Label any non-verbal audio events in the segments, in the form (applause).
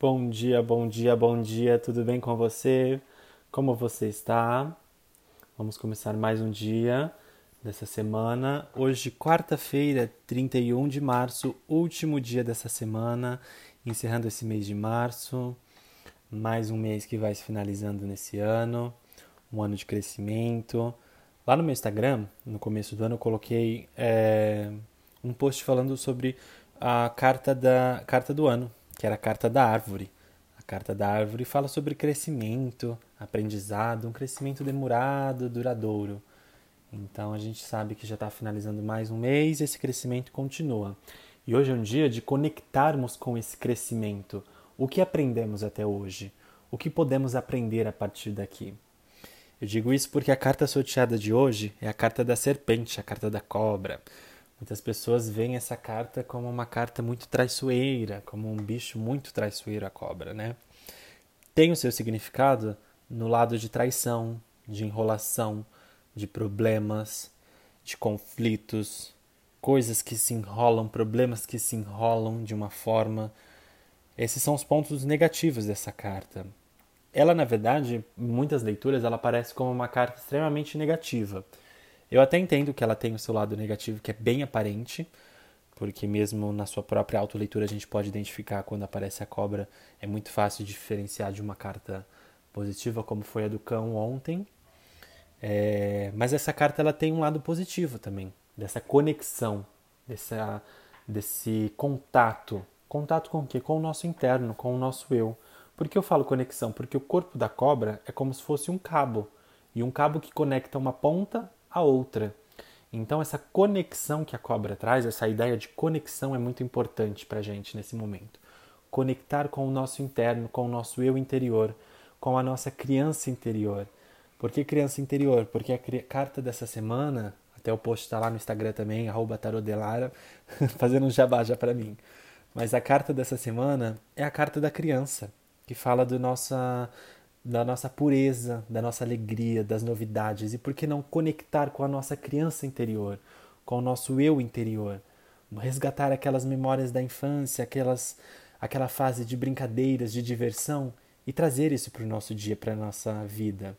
Bom dia, bom dia, bom dia, tudo bem com você? Como você está? Vamos começar mais um dia dessa semana. Hoje, quarta-feira, 31 de março, último dia dessa semana, encerrando esse mês de março. Mais um mês que vai se finalizando nesse ano, um ano de crescimento. Lá no meu Instagram, no começo do ano, eu coloquei é, um post falando sobre a carta, da, carta do ano, que era a carta da árvore. A carta da árvore fala sobre crescimento, aprendizado, um crescimento demorado, duradouro. Então a gente sabe que já está finalizando mais um mês e esse crescimento continua. E hoje é um dia de conectarmos com esse crescimento. O que aprendemos até hoje? O que podemos aprender a partir daqui? Eu digo isso porque a carta sorteada de hoje é a carta da serpente, a carta da cobra. Muitas pessoas veem essa carta como uma carta muito traiçoeira, como um bicho muito traiçoeiro, a cobra, né? Tem o seu significado no lado de traição, de enrolação, de problemas, de conflitos, coisas que se enrolam, problemas que se enrolam de uma forma. Esses são os pontos negativos dessa carta. Ela, na verdade, em muitas leituras, ela aparece como uma carta extremamente negativa eu até entendo que ela tem o seu lado negativo, que é bem aparente, porque mesmo na sua própria autoleitura a gente pode identificar quando aparece a cobra, é muito fácil diferenciar de uma carta positiva, como foi a do cão ontem. É, mas essa carta ela tem um lado positivo também, dessa conexão, dessa, desse contato. Contato com o quê? Com o nosso interno, com o nosso eu. Por que eu falo conexão? Porque o corpo da cobra é como se fosse um cabo. E um cabo que conecta uma ponta a outra. Então, essa conexão que a cobra traz, essa ideia de conexão é muito importante para a gente nesse momento. Conectar com o nosso interno, com o nosso eu interior, com a nossa criança interior. Por que criança interior? Porque a carta dessa semana, até o post está lá no Instagram também, tarodelara, (laughs) fazendo um jabá já para mim. Mas a carta dessa semana é a carta da criança, que fala do nossa, da nossa pureza, da nossa alegria, das novidades e por que não conectar com a nossa criança interior, com o nosso eu interior, resgatar aquelas memórias da infância, aquelas aquela fase de brincadeiras, de diversão e trazer isso para o nosso dia, para a nossa vida.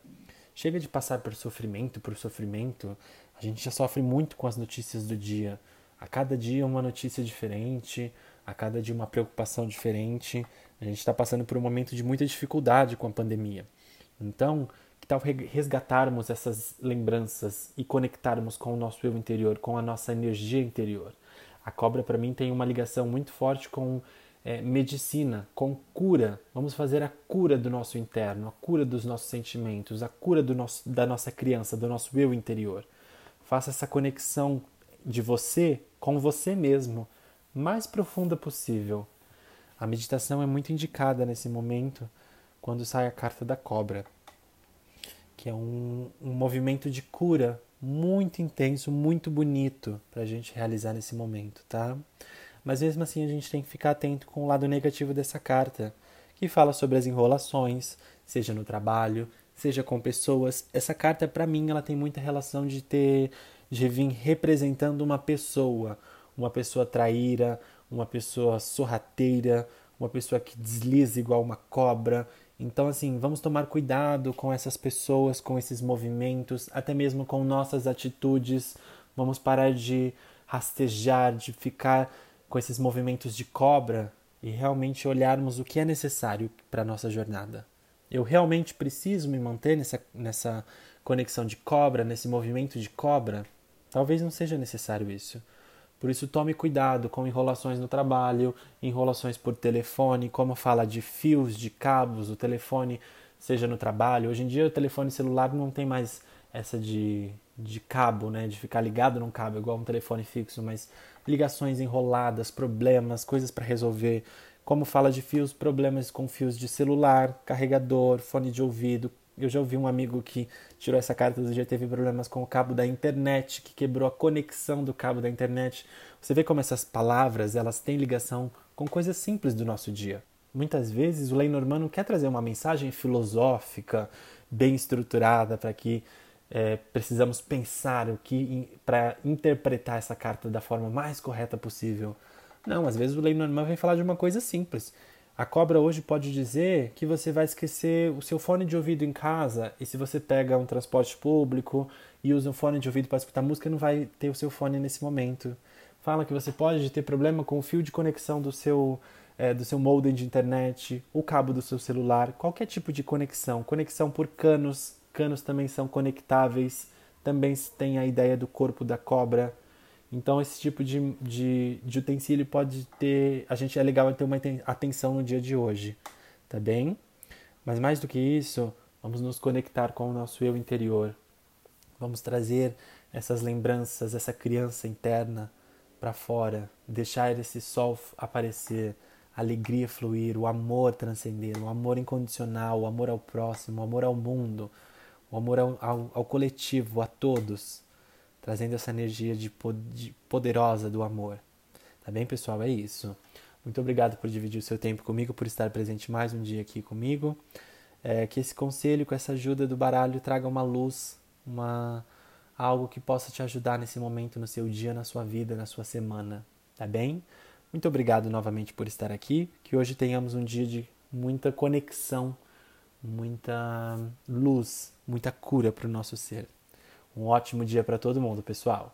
Chega de passar por sofrimento, por sofrimento. A gente já sofre muito com as notícias do dia. A cada dia uma notícia diferente, a cada dia uma preocupação diferente. A gente está passando por um momento de muita dificuldade com a pandemia. Então, que tal resgatarmos essas lembranças e conectarmos com o nosso eu interior, com a nossa energia interior? A cobra, para mim, tem uma ligação muito forte com é, medicina, com cura. Vamos fazer a cura do nosso interno, a cura dos nossos sentimentos, a cura do nosso, da nossa criança, do nosso eu interior. Faça essa conexão de você com você mesmo mais profunda possível. A meditação é muito indicada nesse momento quando sai a carta da cobra, que é um, um movimento de cura muito intenso, muito bonito para a gente realizar nesse momento, tá? Mas mesmo assim a gente tem que ficar atento com o lado negativo dessa carta, que fala sobre as enrolações, seja no trabalho, seja com pessoas. Essa carta para mim ela tem muita relação de ter de vir representando uma pessoa, uma pessoa traíra, uma pessoa sorrateira, uma pessoa que desliza igual uma cobra. Então, assim, vamos tomar cuidado com essas pessoas, com esses movimentos, até mesmo com nossas atitudes. Vamos parar de rastejar, de ficar com esses movimentos de cobra e realmente olharmos o que é necessário para a nossa jornada. Eu realmente preciso me manter nessa, nessa conexão de cobra, nesse movimento de cobra? Talvez não seja necessário isso. Por isso, tome cuidado com enrolações no trabalho, enrolações por telefone, como fala de fios, de cabos, o telefone, seja no trabalho. Hoje em dia, o telefone celular não tem mais essa de, de cabo, né, de ficar ligado num cabo, igual um telefone fixo, mas ligações enroladas, problemas, coisas para resolver. Como fala de fios, problemas com fios de celular, carregador, fone de ouvido, eu já ouvi um amigo que tirou essa carta do dia teve problemas com o cabo da internet, que quebrou a conexão do cabo da internet. Você vê como essas palavras elas têm ligação com coisas simples do nosso dia. Muitas vezes o Lenormand quer trazer uma mensagem filosófica, bem estruturada, para que é, precisamos pensar o que para interpretar essa carta da forma mais correta possível. Não, às vezes o Lenormand vem falar de uma coisa simples A cobra hoje pode dizer que você vai esquecer o seu fone de ouvido em casa e se você pega um transporte público e usa um fone de ouvido para escutar música, não vai ter o seu fone nesse momento. Fala que você pode ter problema com o fio de conexão do seu, é, do seu modem de internet, o cabo do seu celular, qualquer tipo de conexão. Conexão por canos, canos também são conectáveis, também tem a ideia do corpo da cobra então esse tipo de, de, de utensílio pode ter. A gente é legal ter uma atenção no dia de hoje, tá bem? Mas mais do que isso, vamos nos conectar com o nosso eu interior. Vamos trazer essas lembranças, essa criança interna para fora, deixar esse sol aparecer, a alegria fluir, o amor transcender, o amor incondicional, o amor ao próximo, o amor ao mundo, o amor ao, ao, ao coletivo, a todos trazendo essa energia de, poderosa do amor. Tá bem, pessoal? É isso. Muito obrigado por dividir o seu tempo comigo, por estar presente mais um dia aqui comigo. É, que esse conselho, com essa ajuda do baralho, traga uma luz, uma algo que possa te ajudar nesse momento, no seu dia, na sua vida, na sua semana. Tá bem? Muito obrigado novamente por estar aqui. Que hoje tenhamos um dia de muita conexão, muita luz, muita cura para o nosso ser. Um ótimo dia para todo mundo, pessoal.